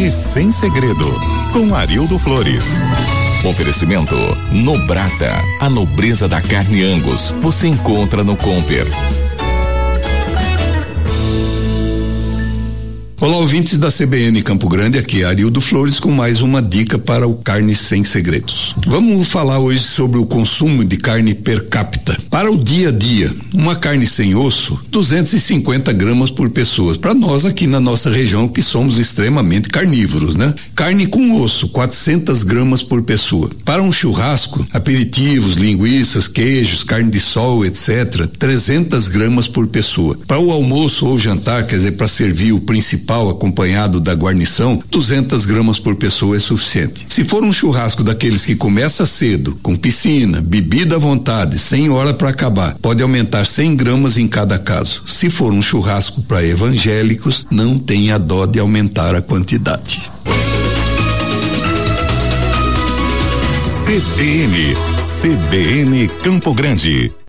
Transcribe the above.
Carne sem segredo, com Arildo Flores. Oferecimento Nobrata, a nobreza da carne Angus. Você encontra no Comper. Olá, ouvintes da CBN Campo Grande, aqui é Arildo Flores com mais uma dica para o Carne Sem Segredos. Vamos falar hoje sobre o consumo de carne per capita. Para o dia a dia, uma carne sem osso, 250 gramas por pessoa. Para nós aqui na nossa região que somos extremamente carnívoros, né? Carne com osso, 400 gramas por pessoa. Para um churrasco, aperitivos, linguiças, queijos, carne de sol, etc., 300 gramas por pessoa. Para o almoço ou jantar, quer dizer, para servir o principal principal acompanhado da guarnição, 200 gramas por pessoa é suficiente. Se for um churrasco daqueles que começa cedo, com piscina, bebida à vontade, sem hora para acabar, pode aumentar 100 gramas em cada caso. Se for um churrasco para evangélicos, não tenha dó de aumentar a quantidade. CBN, CBN Campo Grande.